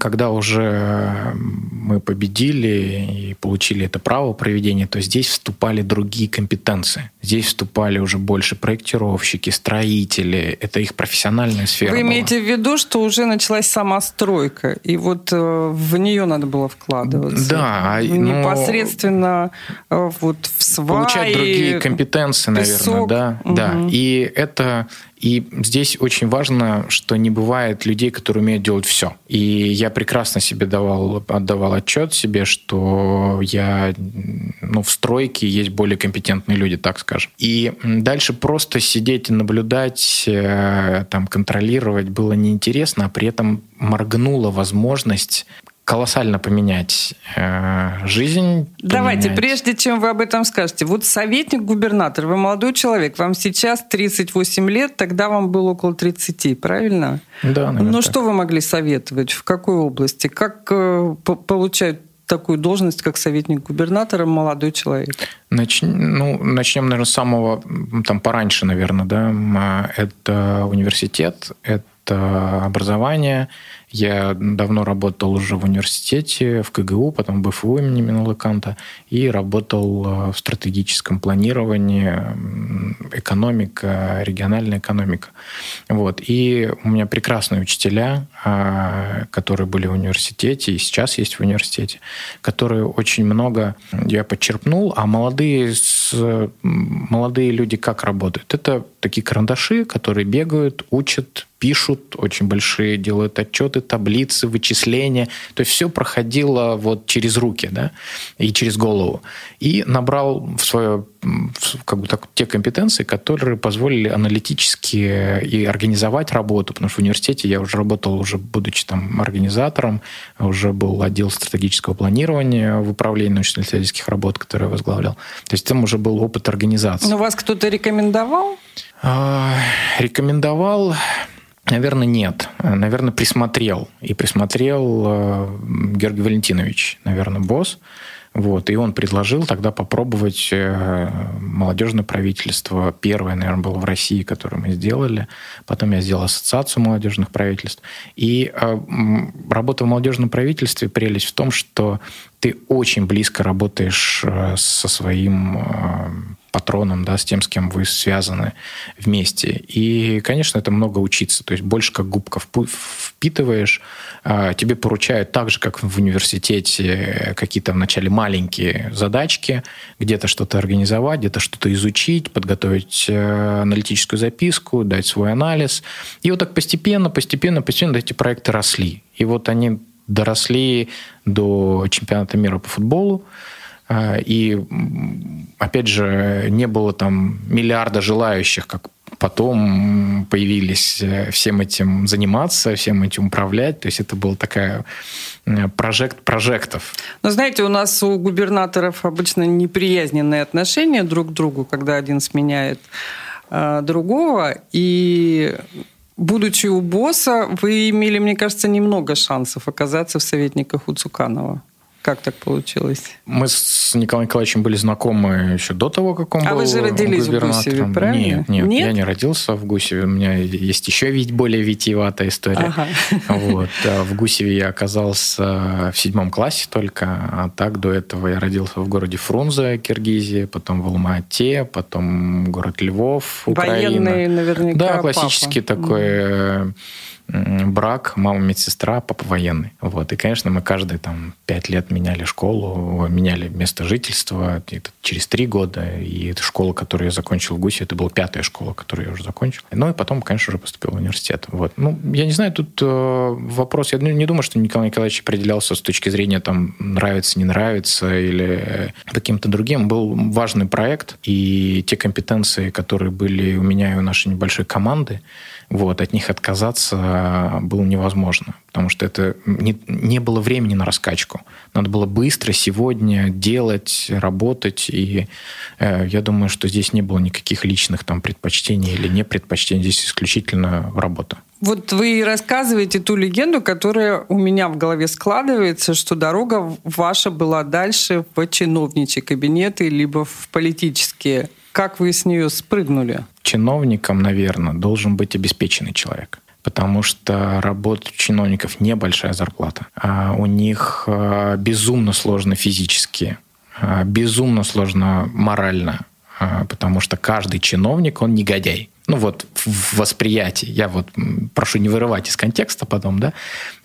Когда уже мы победили и получили это право проведения, то здесь вступали другие компетенции. Здесь вступали уже больше проектировщики, строители. Это их профессиональная сфера Вы была. имеете в виду, что уже началась сама стройка, и вот э, в нее надо было вкладываться. Да. А, Непосредственно но... вот в сваи, Получать другие компетенции, наверное, песок. да. Угу. да. И это и здесь очень важно, что не бывает людей, которые умеют делать все. И я прекрасно себе давал, отдавал отчет себе, что я ну, в стройке есть более компетентные люди, так скажем. И дальше просто сидеть и наблюдать, э, там, контролировать было неинтересно, а при этом моргнула возможность колоссально поменять э, жизнь. Давайте, поменять... прежде чем вы об этом скажете, вот советник губернатор, вы молодой человек, вам сейчас 38 лет, тогда вам было около 30, правильно? Да, наверное, Ну что вы могли советовать, в какой области, как э, получают такую должность, как советник губернатора, молодой человек? Нач... Ну, начнем, наверное, с самого, там, пораньше, наверное, да. Это университет, это образование, я давно работал уже в университете, в КГУ, потом в БФУ имени Минулыканта, и работал э, в стратегическом планировании, экономика, региональная экономика. Вот. И у меня прекрасные учителя, а, которые были в университете и сейчас есть в университете, которые очень много я подчерпнул, а молодые, молодые люди как работают? Это такие карандаши, которые бегают, учат, пишут очень большие, делают отчеты, таблицы, вычисления. То есть все проходило вот через руки, да, и через голову. И набрал в свое как бы так, те компетенции, которые позволили аналитически и организовать работу, потому что в университете я уже работал, уже будучи там организатором, уже был отдел стратегического планирования в управлении научно-исследовательских работ, который я возглавлял. То есть там уже был опыт организации. Но вас кто-то рекомендовал? А, рекомендовал Наверное, нет. Наверное, присмотрел. И присмотрел э, Георгий Валентинович, наверное, босс. Вот, и он предложил тогда попробовать э, молодежное правительство. Первое, наверное, было в России, которое мы сделали. Потом я сделал ассоциацию молодежных правительств. И э, работа в молодежном правительстве, прелесть в том, что ты очень близко работаешь э, со своим э, патроном, да, с тем, с кем вы связаны вместе. И, конечно, это много учиться. То есть больше как губка впитываешь. А, тебе поручают так же, как в университете, какие-то вначале маленькие задачки, где-то что-то организовать, где-то что-то изучить, подготовить э, аналитическую записку, дать свой анализ. И вот так постепенно, постепенно, постепенно эти проекты росли. И вот они доросли до чемпионата мира по футболу. А, и, опять же, не было там миллиарда желающих, как потом появились э, всем этим заниматься, всем этим управлять. То есть это был такая прожект прожектов. Но знаете, у нас у губернаторов обычно неприязненные отношения друг к другу, когда один сменяет э, другого. И будучи у босса, вы имели, мне кажется, немного шансов оказаться в советниках у Цуканова. Как так получилось? Мы с Николаем Николаевичем были знакомы еще до того, как он а был вы же родились в Гусеве, правильно? Нет, нет, нет, я не родился в Гусеве. У меня есть еще ведь более витиеватая история. Ага. Вот. А в Гусеве я оказался в седьмом классе только, а так до этого я родился в городе Фрунзе, Киргизия, потом в Алма-Ате, потом город Львов, Украина. Военный наверняка Да, классический папа. такой mm брак, мама медсестра, папа военный. Вот. И, конечно, мы каждые там пять лет меняли школу, меняли место жительства. Это через три года. И эта школа, которую я закончил в ГУСе, это была пятая школа, которую я уже закончил. Ну и потом, конечно, уже поступил в университет. Вот. Ну, я не знаю, тут э, вопрос. Я не думаю, что Николай Николаевич определялся с точки зрения там нравится, не нравится или каким-то другим. Был важный проект, и те компетенции, которые были у меня и у нашей небольшой команды, вот, от них отказаться было невозможно, потому что это не, не было времени на раскачку. Надо было быстро сегодня делать, работать, и э, я думаю, что здесь не было никаких личных там предпочтений или не предпочтений, здесь исключительно работа. Вот вы рассказываете ту легенду, которая у меня в голове складывается, что дорога ваша была дальше в чиновничьи кабинеты, либо в политические. Как вы с нее спрыгнули? Чиновником, наверное, должен быть обеспеченный человек потому что работа чиновников небольшая зарплата. А у них а, безумно сложно физически, а, безумно сложно морально, а, потому что каждый чиновник, он негодяй ну вот в восприятии, я вот прошу не вырывать из контекста потом, да,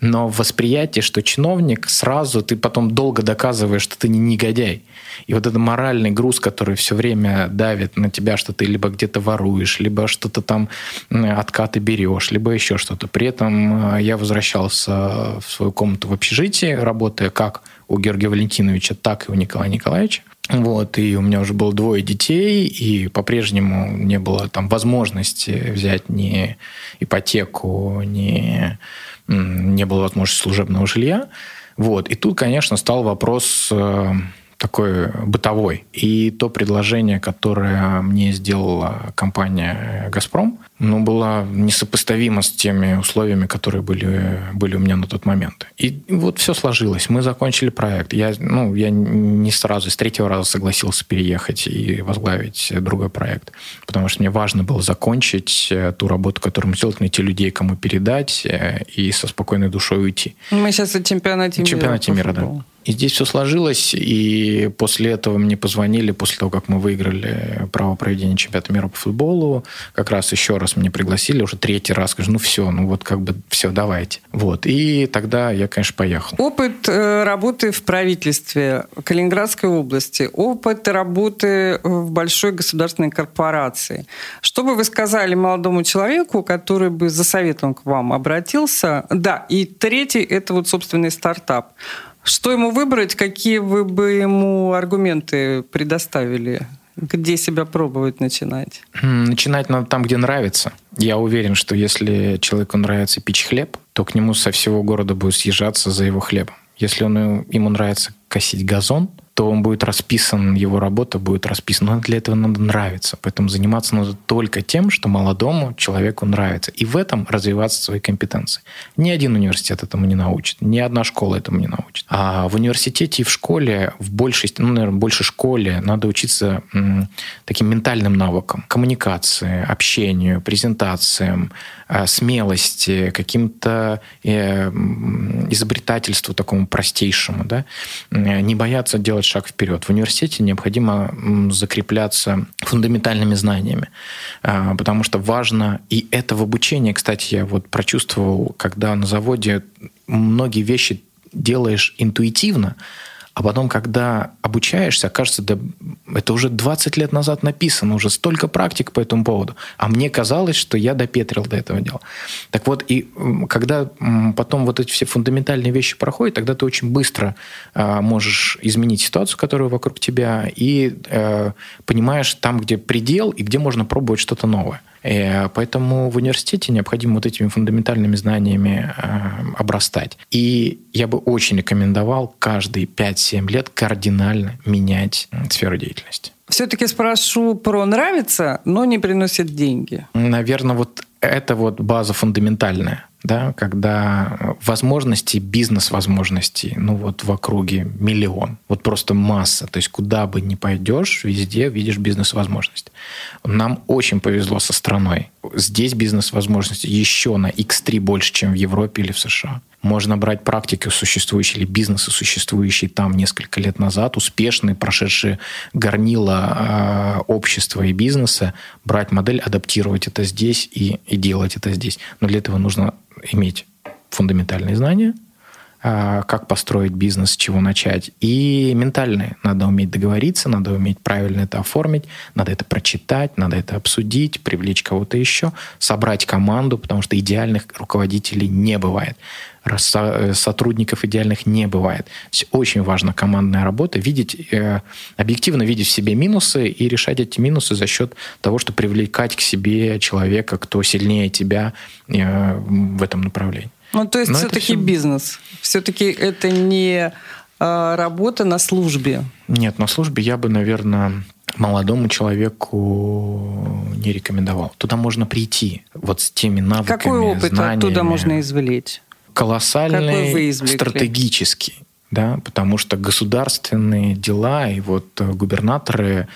но в восприятии, что чиновник сразу, ты потом долго доказываешь, что ты не негодяй. И вот этот моральный груз, который все время давит на тебя, что ты либо где-то воруешь, либо что-то там откаты берешь, либо еще что-то. При этом э, я возвращался в свою комнату в общежитии, работая как у Георгия Валентиновича, так и у Николая Николаевича. Вот, и у меня уже было двое детей, и по-прежнему не было там возможности взять ни ипотеку, ни не было возможности служебного жилья. Вот. И тут, конечно, стал вопрос э, такой бытовой. И то предложение, которое мне сделала компания «Газпром», ну, было несопоставимо с теми условиями, которые были, были у меня на тот момент. И вот все сложилось. Мы закончили проект. Я, ну, я не сразу, с третьего раза согласился переехать и возглавить другой проект. Потому что мне важно было закончить э, ту работу, которую мы сделали, найти людей, кому передать, э, и со спокойной душой уйти. Мы сейчас о чемпионате мира. Чемпионате мира, да. И здесь все сложилось, и после этого мне позвонили, после того, как мы выиграли право проведения чемпионата мира по футболу, как раз еще раз мне пригласили, уже третий раз, скажу, ну все, ну вот как бы все, давайте. Вот, и тогда я, конечно, поехал. Опыт э, работы в правительстве Калининградской области, опыт работы в большой государственной корпорации. Что бы вы сказали молодому человеку, который бы за советом к вам обратился? Да, и третий – это вот собственный стартап. Что ему выбрать? Какие вы бы ему аргументы предоставили? Где себя пробовать начинать? Начинать надо там, где нравится. Я уверен, что если человеку нравится печь хлеб, то к нему со всего города будет съезжаться за его хлебом. Если он, ему нравится косить газон, то он будет расписан, его работа будет расписана. Но для этого надо нравиться. Поэтому заниматься надо только тем, что молодому человеку нравится. И в этом развиваться свои компетенции. Ни один университет этому не научит. Ни одна школа этому не научит. А в университете и в школе, в большей, ну, наверное, больше школе надо учиться м, таким ментальным навыкам. Коммуникации, общению, презентациям, э, смелости, каким-то э, изобретательству такому простейшему. Да? Не бояться делать сделать шаг вперед. В университете необходимо закрепляться фундаментальными знаниями, а, потому что важно, и это в обучении, кстати, я вот прочувствовал, когда на заводе многие вещи делаешь интуитивно, а потом, когда обучаешься, кажется, да это уже 20 лет назад написано, уже столько практик по этому поводу. А мне казалось, что я допетрил до этого дела. Так вот, и когда потом вот эти все фундаментальные вещи проходят, тогда ты очень быстро э, можешь изменить ситуацию, которая вокруг тебя, и э, понимаешь там, где предел, и где можно пробовать что-то новое. Э, поэтому в университете необходимо вот этими фундаментальными знаниями э, обрастать. И я бы очень рекомендовал каждые 5-7 лет кардинально менять сферу деятельности. Все-таки спрошу про нравится, но не приносит деньги. Наверное, вот это вот база фундаментальная да, когда возможностей, бизнес-возможностей, ну вот в округе миллион, вот просто масса, то есть куда бы ни пойдешь, везде видишь бизнес-возможность. Нам очень повезло со страной. Здесь бизнес-возможности еще на x3 больше, чем в Европе или в США. Можно брать практики существующие или бизнесы, существующие там несколько лет назад, успешные, прошедшие горнила э, общества и бизнеса, брать модель, адаптировать это здесь и, и делать это здесь. Но для этого нужно иметь фундаментальные знания, как построить бизнес, с чего начать. И ментальные. Надо уметь договориться, надо уметь правильно это оформить, надо это прочитать, надо это обсудить, привлечь кого-то еще, собрать команду, потому что идеальных руководителей не бывает. Э, сотрудников идеальных не бывает. очень важна командная работа, видеть, э, объективно видеть в себе минусы и решать эти минусы за счет того, что привлекать к себе человека, кто сильнее тебя э, в этом направлении. Ну, то есть Но все-таки все... бизнес. Все-таки это не а, работа на службе. Нет, на службе я бы, наверное, молодому человеку не рекомендовал. Туда можно прийти вот с теми навыками, Какой опыт знаниями. оттуда можно извлечь? Колоссальный, стратегический. Да, потому что государственные дела и вот губернаторы,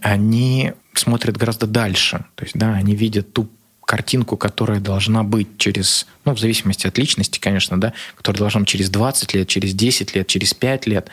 они смотрят гораздо дальше. То есть, да, они видят ту картинку, которая должна быть через, ну, в зависимости от личности, конечно, да, которая должна быть через 20 лет, через 10 лет, через 5 лет.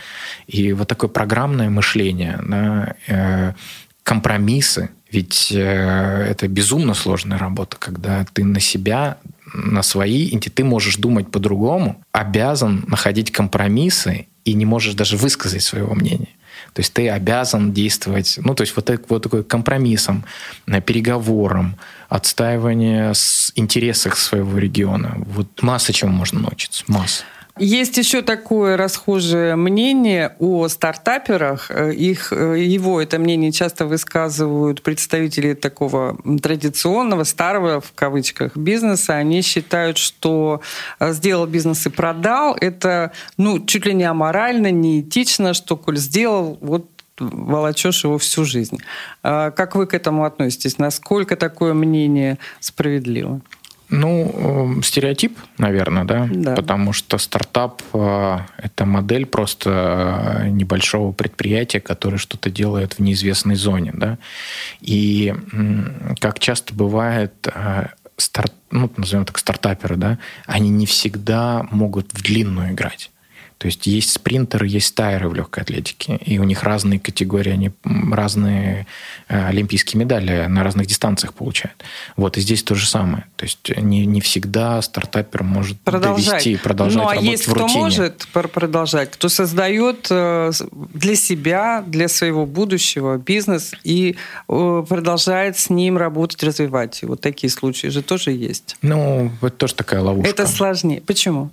И вот такое программное мышление, да, э, компромиссы, ведь э, это безумно сложная работа, когда ты на себя, на свои, и ты можешь думать по-другому, обязан находить компромиссы и не можешь даже высказать своего мнения. То есть ты обязан действовать, ну, то есть вот, так, вот такой компромиссом, э, переговором, отстаивание с интересах своего региона. Вот масса чему можно научиться, масса. Есть еще такое расхожее мнение о стартаперах. Их, его это мнение часто высказывают представители такого традиционного, старого, в кавычках, бизнеса. Они считают, что сделал бизнес и продал. Это ну, чуть ли не аморально, не этично, что коль сделал, вот волочешь его всю жизнь. А как вы к этому относитесь? Насколько такое мнение справедливо? Ну, стереотип, наверное, да? да. Потому что стартап э, – это модель просто э, небольшого предприятия, которое что-то делает в неизвестной зоне, да? И как часто бывает, э, старт, ну, назовем так, стартаперы, да, они не всегда могут в длинную играть. То есть есть спринтеры, есть тайры в легкой атлетике, и у них разные категории, они разные э, олимпийские медали на разных дистанциях получают. Вот, и здесь то же самое. То есть не, не всегда стартапер может продолжать. довести, продолжать ну, а есть в рутине. кто может продолжать, кто создает э, для себя, для своего будущего бизнес и э, продолжает с ним работать, развивать. И вот такие случаи же тоже есть. Ну, это тоже такая ловушка. Это сложнее. Почему?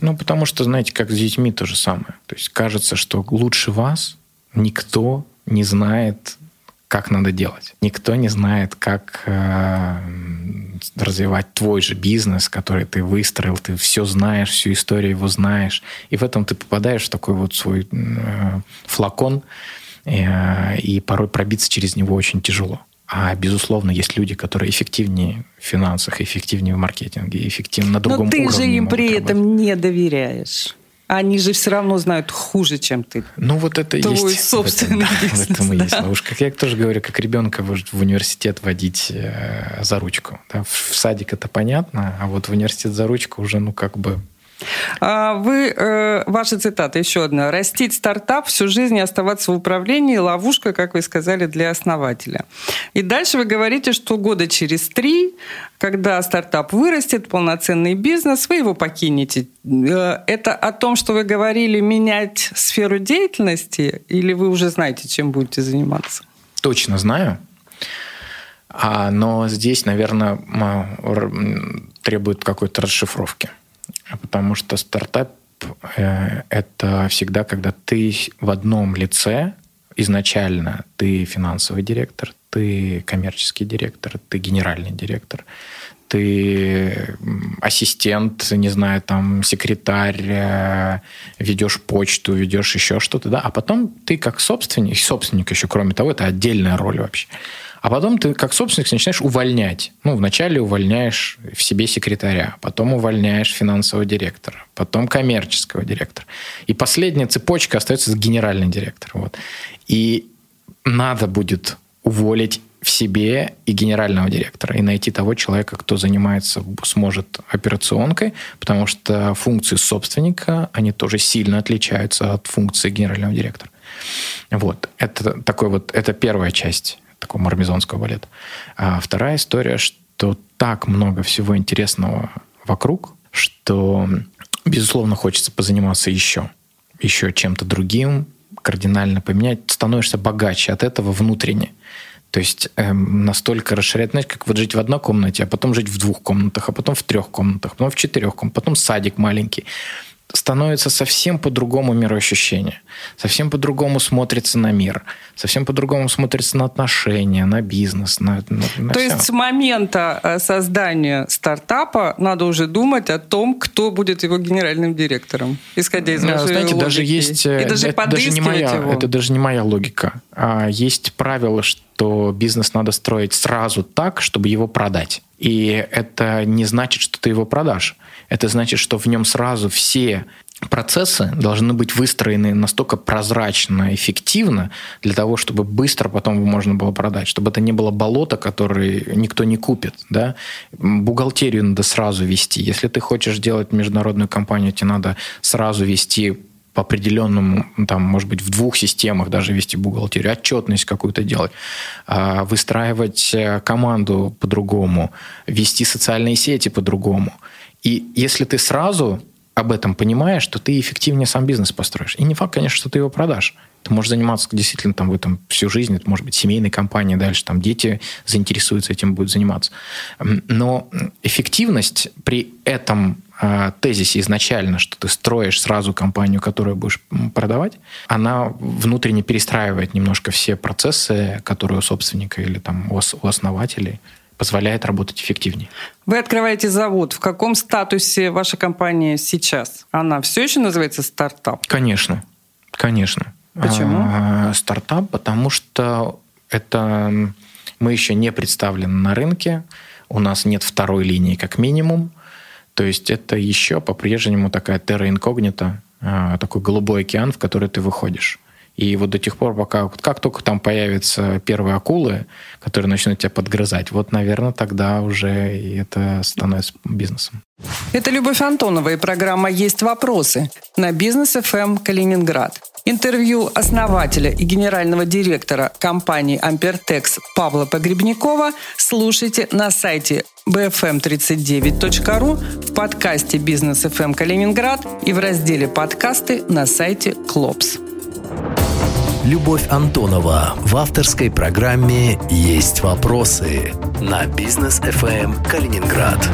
Ну, потому что, знаете, как с детьми то же самое. То есть кажется, что лучше вас никто не знает, как надо делать. Никто не знает, как э, развивать твой же бизнес, который ты выстроил, ты все знаешь, всю историю его знаешь. И в этом ты попадаешь в такой вот свой э, флакон, э, и порой пробиться через него очень тяжело. А, безусловно, есть люди, которые эффективнее в финансах, эффективнее в маркетинге, эффективнее на другом уровне. Но ты же им при работать. этом не доверяешь. Они же все равно знают хуже, чем ты. Ну, вот это Твой есть. собственный в этом, бизнес, в этом да. есть ловушка. Как я тоже говорю, как ребенка в университет водить э, за ручку. Да, в садик это понятно, а вот в университет за ручку уже, ну, как бы вы, э, ваша цитата еще одна. «Растить стартап всю жизнь и оставаться в управлении – ловушка, как вы сказали, для основателя». И дальше вы говорите, что года через три, когда стартап вырастет, полноценный бизнес, вы его покинете. Э, это о том, что вы говорили, менять сферу деятельности, или вы уже знаете, чем будете заниматься? Точно знаю. А, но здесь, наверное, требует какой-то расшифровки. Потому что стартап э, — это всегда, когда ты в одном лице изначально ты финансовый директор, ты коммерческий директор, ты генеральный директор, ты ассистент, не знаю, там, секретарь, э, ведешь почту, ведешь еще что-то, да, а потом ты как собственник, собственник еще, кроме того, это отдельная роль вообще. А потом ты, как собственник, начинаешь увольнять. Ну, вначале увольняешь в себе секретаря, потом увольняешь финансового директора, потом коммерческого директора. И последняя цепочка остается генеральный директор. Вот. И надо будет уволить в себе и генерального директора, и найти того человека, кто занимается, сможет операционкой, потому что функции собственника, они тоже сильно отличаются от функции генерального директора. Вот. Это такой вот, это первая часть такого мармезонского балета. А вторая история, что так много всего интересного вокруг, что, безусловно, хочется позаниматься еще. Еще чем-то другим, кардинально поменять. Становишься богаче от этого внутренне. То есть эм, настолько расширять, знаете, как вот жить в одной комнате, а потом жить в двух комнатах, а потом в трех комнатах, потом в четырех комнатах, потом садик маленький становится совсем по-другому мироощущение, совсем по-другому смотрится на мир, совсем по-другому смотрится на отношения, на бизнес, на, на, на То все. есть с момента э, создания стартапа надо уже думать о том, кто будет его генеральным директором, исходя из вашей Знаете, логики. даже есть... И даже это, даже не моя, его. это даже не моя логика. А есть правило, что бизнес надо строить сразу так, чтобы его продать. И это не значит, что ты его продашь это значит, что в нем сразу все процессы должны быть выстроены настолько прозрачно, эффективно для того, чтобы быстро потом можно было продать, чтобы это не было болото, которое никто не купит. Да? Бухгалтерию надо сразу вести. Если ты хочешь делать международную компанию, тебе надо сразу вести по определенному, там, может быть, в двух системах даже вести бухгалтерию, отчетность какую-то делать, а, выстраивать э, команду по-другому, вести социальные сети по-другому – и если ты сразу об этом понимаешь, то ты эффективнее сам бизнес построишь. И не факт, конечно, что ты его продашь. Ты можешь заниматься действительно там в этом всю жизнь, это может быть семейная компания, дальше там дети заинтересуются этим, будут заниматься. Но эффективность при этом э, тезисе изначально, что ты строишь сразу компанию, которую будешь продавать, она внутренне перестраивает немножко все процессы, которые у собственника или там у основателей позволяет работать эффективнее. Вы открываете завод. В каком статусе ваша компания сейчас? Она все еще называется стартап? Конечно, конечно. Почему? А, стартап, потому что это мы еще не представлены на рынке, у нас нет второй линии как минимум, то есть это еще по-прежнему такая терра инкогнита, а, такой голубой океан, в который ты выходишь. И вот до тех пор, пока как только там появятся первые акулы, которые начнут тебя подгрызать, вот, наверное, тогда уже и это становится бизнесом. Это Любовь Антонова и программа «Есть вопросы» на Бизнес ФМ эм Калининград. Интервью основателя и генерального директора компании «Ампертекс» Павла Погребнякова слушайте на сайте bfm39.ru, в подкасте «Бизнес ФМ эм Калининград» и в разделе «Подкасты» на сайте «Клопс». Любовь Антонова в авторской программе «Есть вопросы» на бизнес FM Калининград.